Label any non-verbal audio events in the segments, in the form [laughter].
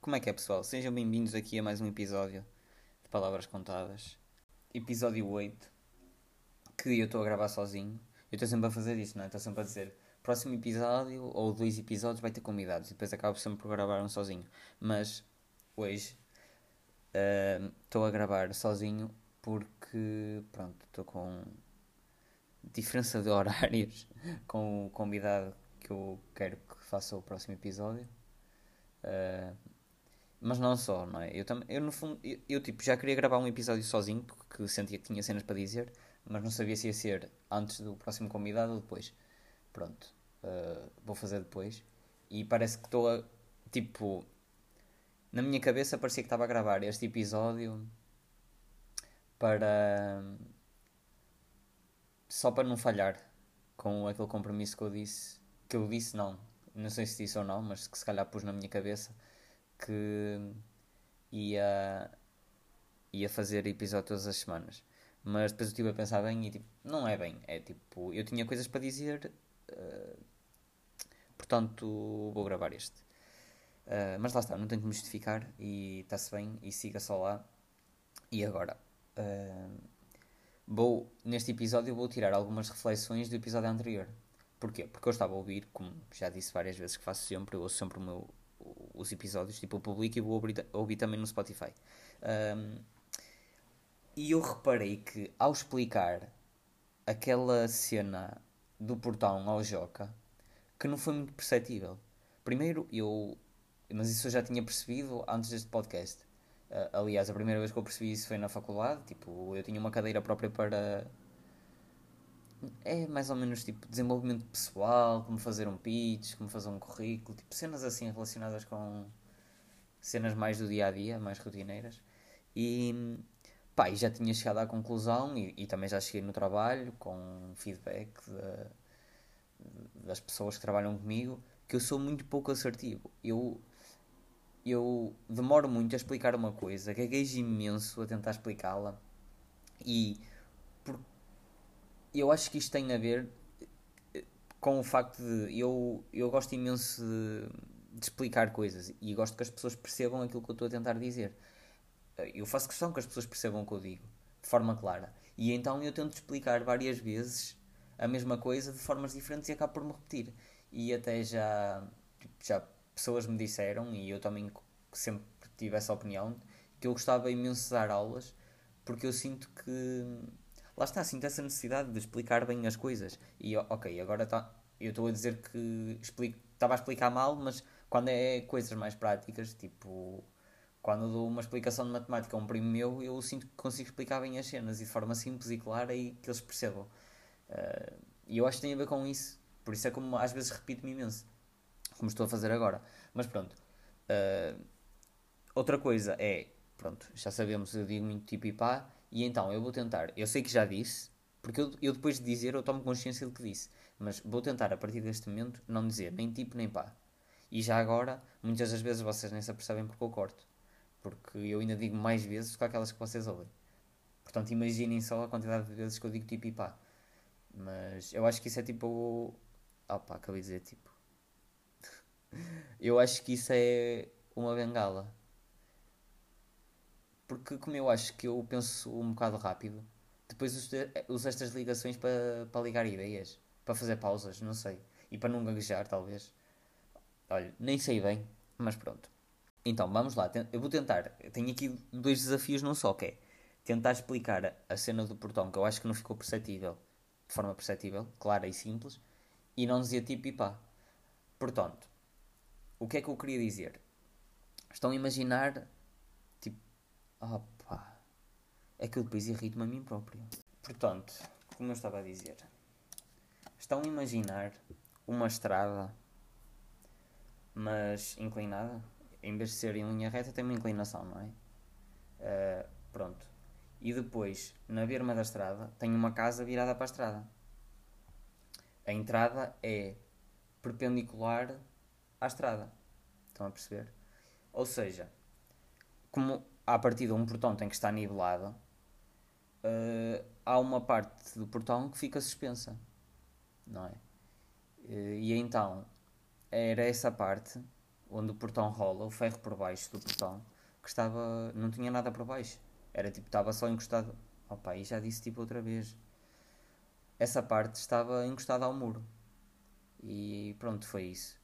Como é que é, pessoal? Sejam bem-vindos aqui a mais um episódio de Palavras Contadas. Episódio 8, que eu estou a gravar sozinho. Eu estou sempre a fazer isso, não é? Estou sempre a dizer próximo episódio ou dois episódios vai ter convidados e depois acabo sempre por gravar um sozinho. Mas hoje uh, estou a gravar sozinho porque, pronto, estou com diferença de [laughs] horários com o convidado que eu quero que faça o próximo episódio. Uh, mas não só, não é? Eu, tam, eu no fundo, eu, eu, tipo, já queria gravar um episódio sozinho porque sentia que tinha cenas para dizer, mas não sabia se ia ser antes do próximo convidado ou depois. Pronto, uh, vou fazer depois. E parece que estou a. Tipo, na minha cabeça parecia que estava a gravar este episódio para. Só para não falhar com aquele compromisso que eu disse. Que eu disse, não, não sei se disse ou não, mas que se calhar pus na minha cabeça que ia, ia fazer episódio todas as semanas. Mas depois eu estive a pensar bem e tipo, não é bem. É tipo, eu tinha coisas para dizer, uh, portanto vou gravar este. Uh, mas lá está, não tenho que me justificar e está-se bem e siga só lá. E agora, uh, vou, neste episódio vou tirar algumas reflexões do episódio anterior. Porquê? Porque eu estava a ouvir, como já disse várias vezes que faço sempre, eu ouço sempre meu, os episódios, tipo, eu publico e vou ouvir, ouvir também no Spotify. Um, e eu reparei que ao explicar aquela cena do portão ao Joca, que não foi muito perceptível. Primeiro, eu. Mas isso eu já tinha percebido antes deste podcast. Uh, aliás, a primeira vez que eu percebi isso foi na faculdade. Tipo, eu tinha uma cadeira própria para é mais ou menos tipo desenvolvimento pessoal, como fazer um pitch, como fazer um currículo, tipo cenas assim relacionadas com cenas mais do dia a dia, mais rotineiras. E pá, e já tinha chegado à conclusão e, e, também já cheguei no trabalho com feedback de, das pessoas que trabalham comigo que eu sou muito pouco assertivo. Eu, eu demoro muito a explicar uma coisa, gaguejo imenso a tentar explicá-la e eu acho que isto tem a ver eh, com o facto de eu, eu gosto imenso de, de, explicar coisas e gosto que as pessoas percebam aquilo que eu estou a tentar dizer. Eh, eu faço questão que as pessoas percebam o que eu digo de forma clara. E então eu tento explicar várias vezes a mesma coisa de formas diferentes e acabo por me repetir. E até já, já pessoas me disseram, e eu também sempre tive essa opinião, que eu gostava imenso de dar aulas porque eu sinto que lá está, sinto essa necessidade de explicar bem as coisas. E ok, agora tá, eu estou a dizer que estava a explicar mal, mas quando é coisas mais práticas, tipo quando dou uma explicação de matemática a um primo meu, eu sinto que consigo explicar bem as cenas e de forma simples e clara e que eles percebam. Uh, e eu acho que tem a ver com isso. Por isso é como às vezes repito-me imenso, como estou a fazer agora. Mas pronto. Uh, outra coisa é, pronto, já sabemos, eu digo muito tipo e pá, e então eu vou tentar, eu sei que já disse, porque eu, eu depois de dizer eu tomo consciência do que disse, mas vou tentar a partir deste momento não dizer nem tipo nem pá. E já agora, muitas das vezes vocês nem se apercebem porque eu corto. Porque eu ainda digo mais vezes do que aquelas que vocês ouvem. Portanto, imaginem só a quantidade de vezes que eu digo tipo e pá. Mas eu acho que isso é tipo. Ah pá, acabei de dizer tipo. Eu acho que isso é uma bengala. Porque como eu acho que eu penso um bocado rápido, depois uso, estas ligações para, para ligar ideias, para fazer pausas, não sei. E para não gaguejar, talvez. Olha, nem sei bem, mas pronto. Então, vamos lá. Eu vou tentar. Tenho aqui dois desafios, não só, que é tentar explicar a cena do portão, que eu acho que não ficou perceptível, de forma perceptível, clara e simples, e não dizer tipo e pá. Portanto, o que é que eu queria dizer? Estão a imaginar Opa. É que eu depois irrito-me a mim próprio. Portanto, como eu estava a dizer, estão a imaginar uma estrada, mas inclinada? Em vez de ser em linha reta, tem uma inclinação, não é? Uh, pronto. E depois, na berma da estrada, tem uma casa virada para a estrada. A entrada é perpendicular à estrada. Estão a perceber? Ou seja, como à partida um portão tem que estar nivelado, uh, há uma parte do portão que fica suspensa, não é? Uh, e então era essa parte onde o portão rola, o ferro por baixo do portão, que estava. não tinha nada por baixo. Era tipo, estava só encostado. Opa, e já disse tipo outra vez. Essa parte estava encostada ao muro. E pronto, foi isso.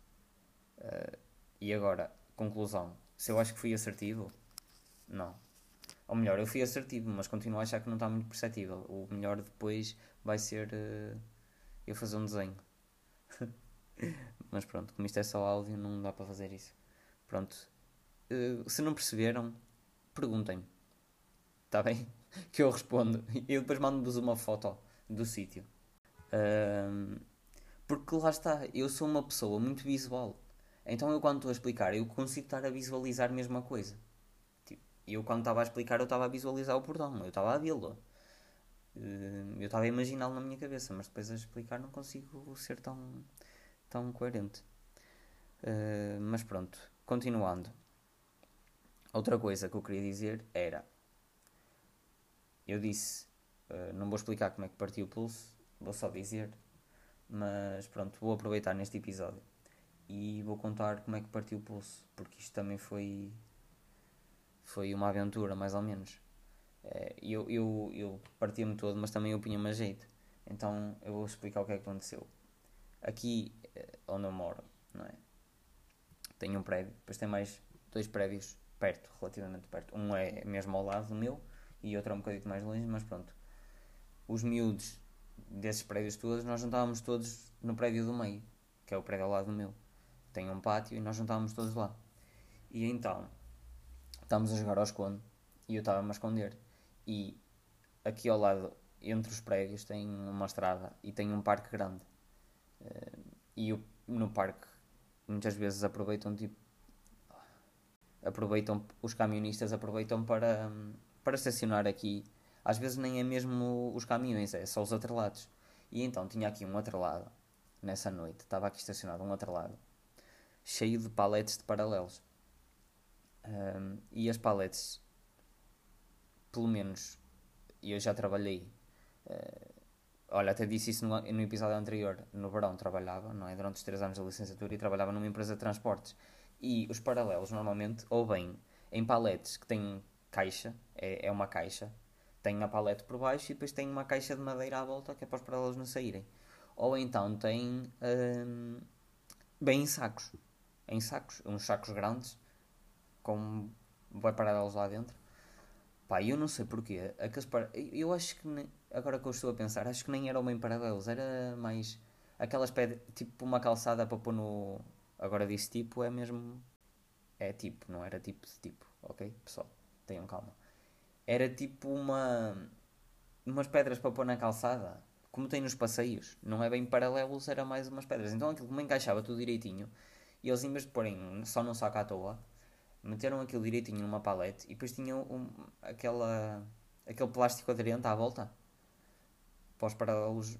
Uh, e agora, conclusão. Se eu acho que fui assertivo, não. Ou melhor, eu fui assertivo, mas continuo a achar que não está muito perceptível. O melhor depois vai ser uh, eu fazer um desenho. [laughs] mas pronto, como isto é só áudio, não dá para fazer isso. Pronto. Uh, se não perceberam, perguntem. Está bem? [laughs] Que eu respondo. E depois mando-vos uma foto do sítio. Porque lá está, eu sou uma pessoa muito visual. Então eu quando estou a explicar, eu consigo estar a visualizar a mesma coisa. Tipo, eu quando estava a explicar, eu estava a visualizar o portão, eu estava a vê-lo. Eh, eu estava a imaginá-lo na minha cabeça, mas depois a explicar não consigo ser tão, tão coerente. Uh, mas pronto, continuando. Outra coisa que eu queria dizer era: eu disse, uh, não vou explicar como é que partiu o pulso, vou só dizer mas pronto, vou aproveitar neste episódio e vou contar como é que partiu o pulso, porque isto também foi foi uma aventura, mais ou menos. É, eu, eu, eu partia-me todo, mas também eu punha-me jeito. Então eu vou explicar o que é que aconteceu. Aqui eh, onde eu moro, não é? Tenho um prédio, depois tem mais dois prédios perto, relativamente perto. Um é mesmo ao lado do meu e outro é um bocadinho mais longe, mas pronto. Os miúdos desses prédios todos, nós juntávamos todos no prédio do meio, que é o prédio ao lado do meu. Tem um pátio e nós juntávamos todos lá. E então, estávamos a jogar ao esconde e eu estava-me a esconder. E aqui ao lado, entre os prédios, tem uma estrada e tem um parque grande. Eh, e eu, no parque, muitas vezes aproveitam tipo. Aproveitam, os camionistas aproveitam para, para estacionar aqui às vezes nem é mesmo os caminhões, é só os atrelados. E então tinha aqui um atrelado, nessa noite, estava aqui estacionado um atrelado, cheio de paletes de paralelos. Um, e as paletes, pelo menos, eu já trabalhei. Uh, olha, até disse isso no, no, episódio anterior. No verão trabalhava, não é? Durante os 3 anos da licenciatura e trabalhava numa empresa de transportes. E os paralelos normalmente ou vêm em paletes que têm caixa, é, é uma caixa, tem a palete por baixo e depois tem uma caixa de madeira à volta que é para os paralelos não saírem. Ou então tem bem em sacos. Em sacos, uns sacos grandes, com vai paralelos lá dentro. Pá, eu não sei porquê. Aqueles. Eu acho que, nem... agora que eu estou a pensar, acho que nem eram bem paralelos, era mais aquelas pedras, tipo uma calçada para pôr no. Agora disse tipo, é mesmo. É tipo, não era tipo de tipo, ok? Pessoal, tenham calma era tipo uma umas pedras para pôr na calçada, como tem nos passeios. Não é bem paralelos, era mais umas pedras. Então aquilo me encaixava tudo direitinho. E eles, em vez de porem só num saco à toa, meteram aquilo direitinho numa palete e depois tinham um, aquela, aquele plástico aderente à volta para os paralelos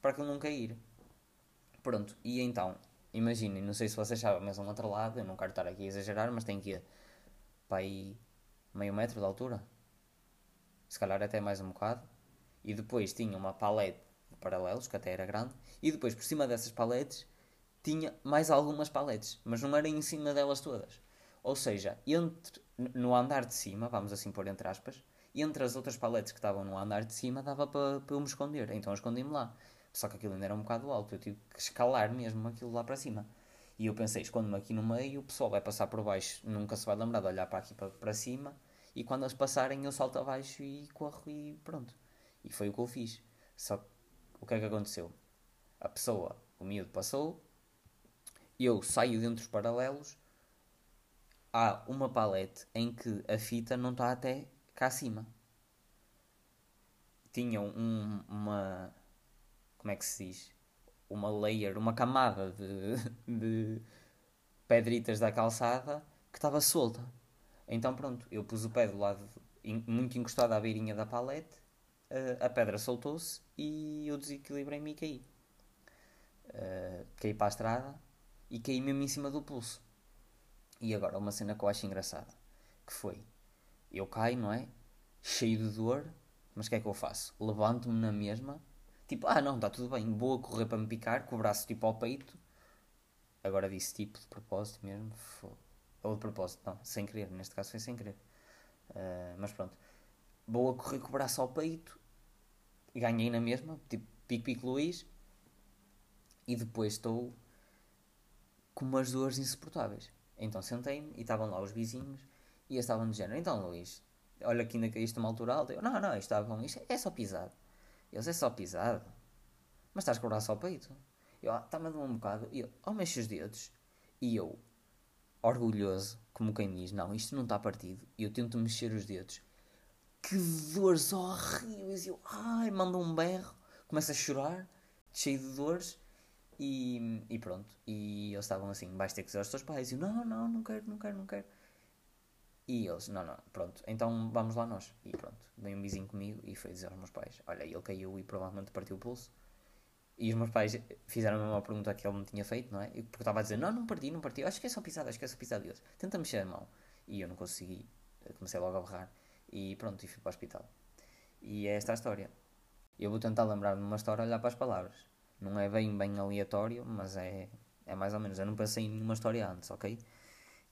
para aquilo não cair. Pronto, e então, imaginem, não sei se vocês sabem, mas um outro lado, eu não quero estar aqui a exagerar, mas tem que ir para aí meio metro de altura se calhar até mais um bocado, e depois tinha uma palete de paralelos, que até era grande, e depois por cima dessas paletes tinha mais algumas paletes, mas não era em cima delas todas. Ou seja, entre, no andar de cima, vamos assim pôr entre aspas, entre as outras paletes que estavam no andar de cima dava para, eu me esconder, então escondi-me lá. Só que aquilo ainda era um bocado alto, eu tive que escalar mesmo aquilo lá para cima. E eu pensei, escondo-me aqui no meio, o pessoal vai passar por baixo, nunca se vai lembrar de olhar para aqui para, para cima, e quando eles passarem eu salto abaixo e corro e pronto. E foi o que eu fiz. Só que o que é que aconteceu? A pessoa, o miúdo passou, eu saio dentro dos paralelos, há uma palete em que a fita não está até cá acima. Tinham um, uma. Como é que se diz? Uma layer, uma camada de, de pedritas da calçada que estava solta. Então pronto, eu pus o pé do lado, muito encostado à beirinha da palete, a pedra soltou-se e eu desequilibrei-me e caí. Uh, caí para a estrada e caí mesmo em cima do pulso. E agora, uma cena que eu acho engraçada, que foi, eu caio, não é? Cheio de dor, Mas o que é que eu faço? Levanto-me na mesma, tipo, ah não, está tudo bem, vou a correr para me picar, com o braço tipo ao peito. Agora disse tipo de propósito mesmo. Ou de propósito, não, sem querer, neste caso foi sem querer. Uh, mas pronto, vou a correr com o braço ao peito, ganhei na mesma, tipo pico pico Luís, e depois estou com umas dores insuportáveis. Então sentei-me e estavam lá os vizinhos e eles estavam de género. Então, Luís, olha que ainda caíste uma altura alta. Eu, não, não, isto isto é só pisado. Eles, é só pisado. Mas estás com o braço ao peito. Eu, ah, está-me a doer um bocado. E eu, oh, mexe os dedos. E eu, orgulhoso, como quem diz, não, isto não está partido. E eu tento mexer os dedos. Que dores horríveis. Eu, ai, manda um berro. Começo a chorar, cheio de dores. E, e pronto. E eles estavam assim, vais ter que dizer aos teus pais. E eu, não, não, não quero, não quero, não quero. E eles, não, não, pronto, então vamos lá nós. E pronto, veio um vizinho comigo e foi dizer aos meus pais: Olha, ele caiu e provavelmente partiu o pulso. E os meus pais fizeram a mesma pergunta que ele me tinha feito, não é? Porque estava a dizer: Não, não parti, não parti, acho que é só pisado, acho que é só pisado. E eles, tenta mexer a mão. E eu não consegui, comecei logo a berrar. E pronto, e fui para o hospital. E é esta a história. Eu vou tentar lembrar-me de uma história, olhar para as palavras. Não é bem, bem aleatório, mas é, é mais ou menos. Eu não pensei em nenhuma história antes, ok?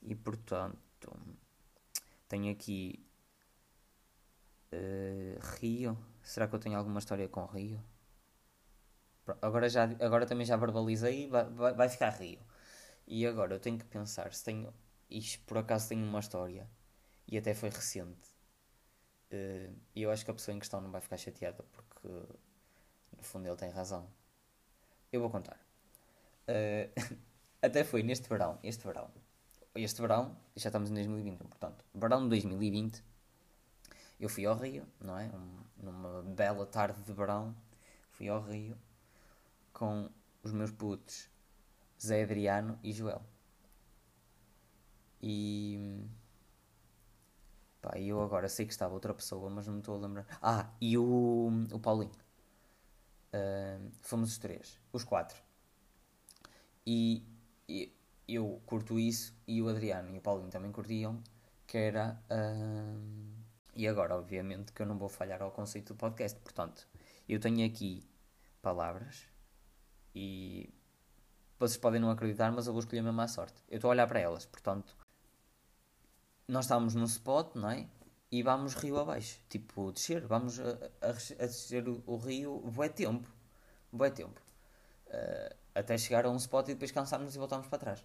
E portanto, tenho aqui uh, Rio. Será que eu tenho alguma história com Rio? Agora, já, agora também já verbalizei, vai, vai, vai ficar Rio. E agora eu tenho que pensar se tenho. Isto por acaso tenho uma história e até foi recente. Uh, e eu acho que a pessoa em questão não vai ficar chateada porque no fundo ele tem razão. Eu vou contar. Uh, [laughs] até foi neste verão, este verão. Este verão, já estamos em 2020, portanto, verão de 2020, eu fui ao Rio, não é? Um, numa bela tarde de verão, fui ao Rio com os meus putos Zé Adriano e Joel. E. Pá, eu agora sei que estava outra pessoa, mas não me estou a lembrar. Ah, e o, o Paulinho. Uh, fomos os três, os quatro. E, e, eu curto isso e o Adriano e o Paulinho também curtiam, que era. Uh, e agora, obviamente, que eu não vou falhar ao conceito do podcast. Portanto, eu tenho aqui palavras e vocês podem não acreditar, mas eu vou escolher mesmo à sorte. Eu estou a olhar para elas, portanto, nós estávamos num spot, não é? E vamos rio abaixo, tipo, descer, vamos a, a, a descer o, o rio, bué tempo, bué tempo, uh, até chegar a um spot e depois cansarmos e voltarmos para trás.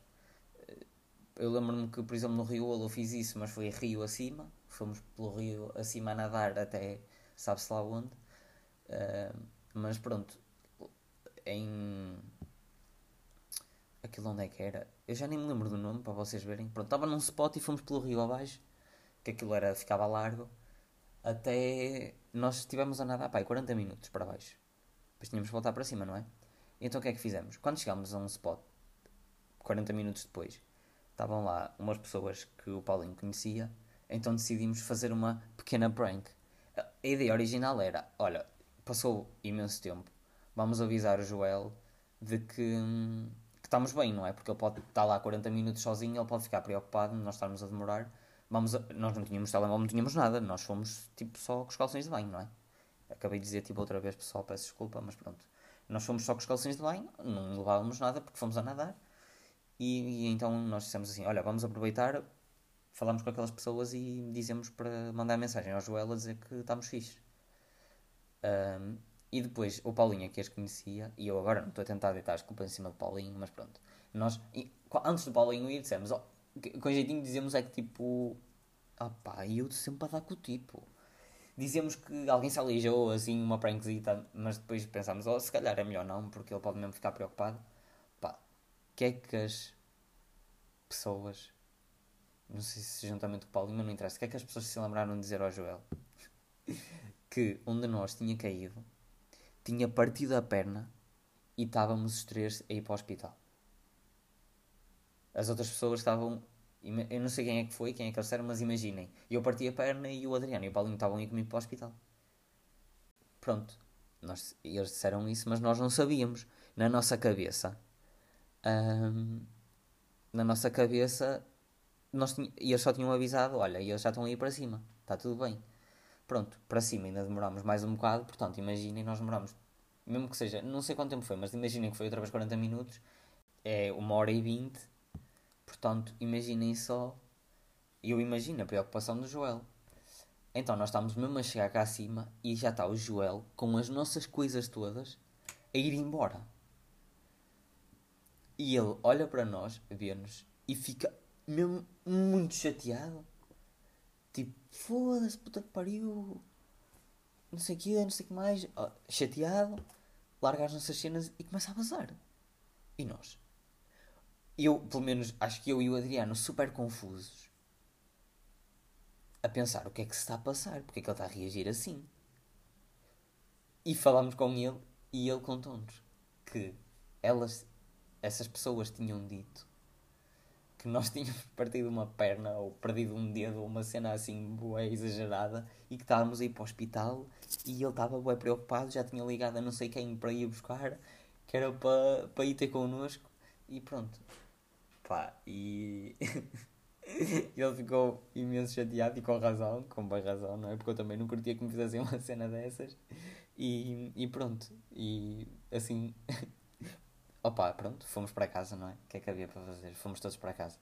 Uh, eu lembro-me que, por exemplo, no Rio Olo fiz isso, mas foi rio acima, fomos pelo rio acima a nadar até sabe-se lá onde, uh, mas pronto, em. Aquilo onde é que era? Eu já nem me lembro do nome para vocês verem. Pronto, estava num spot e fomos pelo rio abaixo, que aquilo era, ficava largo, até nós estivemos a nadar, pai, 40 minutos para baixo. Depois tínhamos que voltar para cima, não é? Então o que é que fizemos? Quando chegámos a um spot, 40 minutos depois, estavam lá umas pessoas que o Paulinho conhecia, então decidimos fazer uma pequena prank. A ideia original era: olha, passou imenso tempo, vamos avisar o Joel de que, que, estamos bem, não é? Porque ele pode estar lá 40 minutos sozinho, ele pode ficar preocupado, nós estarmos a demorar. Vamos a, nós não tínhamos telemóvel, não tínhamos nada, nós fomos tipo só com os calções de banho, não é? Acabei de dizer tipo outra vez, pessoal, peço desculpa, mas pronto. Nós fomos só com os calções de banho, não levávamos nada porque fomos a nadar. E, e então nós dissemos assim: olha, vamos aproveitar, falamos com aquelas pessoas e dizemos para mandar mensagem ao Joel a dizer que estamos fixes. Um, e depois o Paulinho, que as conhecia, e eu agora não estou a tentar deitar as culpas em cima do Paulinho, mas pronto. Nós, e, antes do Paulinho ir, dissemos, oh, com jeitinho dizemos é que tipo, ah pá, eu sempre a dar com o tipo. Dizemos que alguém se alijou, assim, uma prankzita, mas depois pensámos, oh, se calhar é melhor não, porque ele pode mesmo ficar preocupado. Pá, que é que as pessoas, não sei se juntamente com o Paulinho, mas não interessa, que é que as pessoas se lembraram de dizer ao Joel? [laughs] que um de nós tinha caído tinha partido a perna e estávamos os três a ir para o hospital. As outras pessoas estavam. Eu não sei quem é que foi, quem é que eles disseram, mas imaginem. Eu parti a perna e o Adriano e o Paulinho estavam a ir comigo para o hospital. Pronto. Nós, eles disseram isso, mas nós não sabíamos. Na nossa cabeça. Na nossa cabeça. Nós tinha, eles só tinham avisado: olha, eles já estão a ir para cima. Está tudo bem. Pronto, para cima ainda demorámos mais um bocado, portanto, imaginem, nós demorámos, mesmo que seja, não sei quanto tempo foi, mas imaginem que foi outra vez 40 minutos, é uma hora e 20, portanto, imaginem só, eu imagino a preocupação do Joel. Então, nós estamos mesmo a chegar cá acima e já está o Joel com as nossas coisas todas a ir embora. E ele olha para nós, vê-nos, e fica mesmo muito chateado. Tipo, foda-se, puta que pariu. Não sei o que, não sei o que mais. Oh, chateado, larga as nossas cenas e começa a vazar. E nós? Eu, pelo menos, acho que eu e o Adriano, super confusos, a pensar o que é que se está a passar, porque é que ele está a reagir assim. E falámos com ele e ele contou-nos que elas, essas pessoas tinham dito que nós [laughs] tínhamos partido uma perna ou perdido um dedo ou uma cena assim boa exagerada e que estávamos a ir para o hospital e ele estava bem preocupado, já tinha ligado a não sei quem para ir buscar, que era para, para ir ter connosco e pronto. Pá, e [laughs] ele ficou imenso chateado e com razão, com boa razão, não é? Porque eu também não curtia que me fizessem uma cena dessas e, e pronto, e assim [laughs] Opa, pronto, fomos para casa, não é? O que é que havia para fazer? Fomos todos para casa.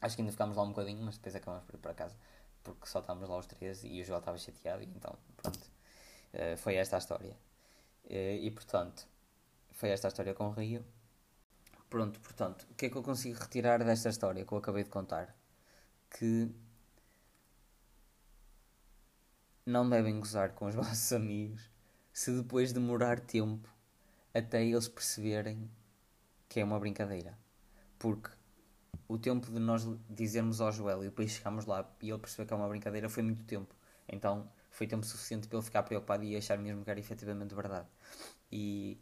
Acho que ainda ficámos lá um bocadinho, mas depois acabamos por ir para casa. Porque só estávamos lá os três e o Joel estava chateado e então, pronto. Uh, foi esta a história. Uh, e portanto, foi esta a história com o Rio. Pronto, portanto, o que é que eu consigo retirar desta história que eu acabei de contar? Que não devem gozar com os [laughs] vossos amigos se depois demorar tempo até eles perceberem que é uma brincadeira. Porque o tempo de nós dizermos ao Joel e depois chegarmos lá e ele perceber que é uma brincadeira foi muito tempo. Então foi tempo suficiente para ele ficar preocupado e achar mesmo que era efetivamente verdade. E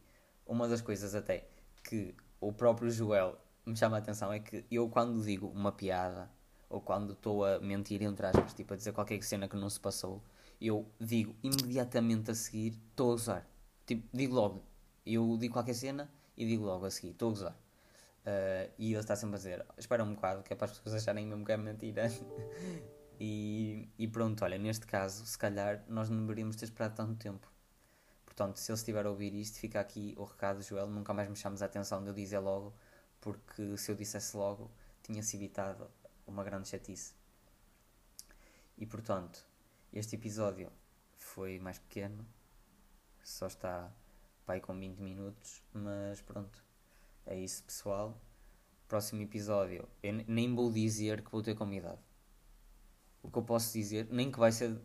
uma das coisas até que o próprio Joel me chama a atenção é que eu quando digo uma piada ou quando estou a mentir entre aspas, tipo a dizer qualquer cena que não se passou, eu digo imediatamente a seguir estou a usar. Tipo, digo logo, eu digo qualquer cena e digo logo a seguir, estou a gozar. Uh, e ele está sempre a dizer, espera um bocado, que é para as pessoas acharem mesmo que é mentira. [laughs] e, e pronto, olha, neste caso, se calhar nós não deveríamos ter esperado tanto tempo. Portanto, se ele estiver a ouvir isto, fica aqui o recado, Joel, nunca mais me chames a atenção de eu dizer logo, porque se eu dissesse logo, tinha-se evitado uma grande chatice. E portanto, este episódio foi mais pequeno, só está pai com 20 minutos, mas pronto, é isso pessoal. Próximo episódio, eu nem vou dizer que vou ter convidado. O que eu posso dizer, nem que vai ser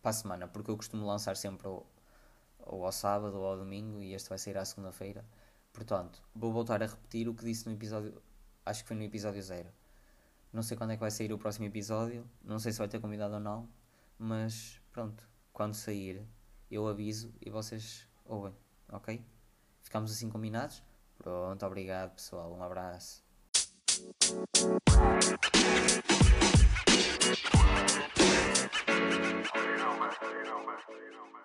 para a semana, porque eu costumo lançar sempre ou ao sábado ou ao domingo, e este vai sair à segunda-feira. Portanto, vou voltar a repetir o que disse no episódio. Acho que foi no episódio 0. Não sei quando é que vai sair o próximo episódio, não sei se vai ter convidado ou não, mas pronto, quando sair eu aviso e vocês ouvem, ok? Ficamos assim combinados? Pronto, obrigado pessoal, um abraço. you know, man. You know, man. You know, man.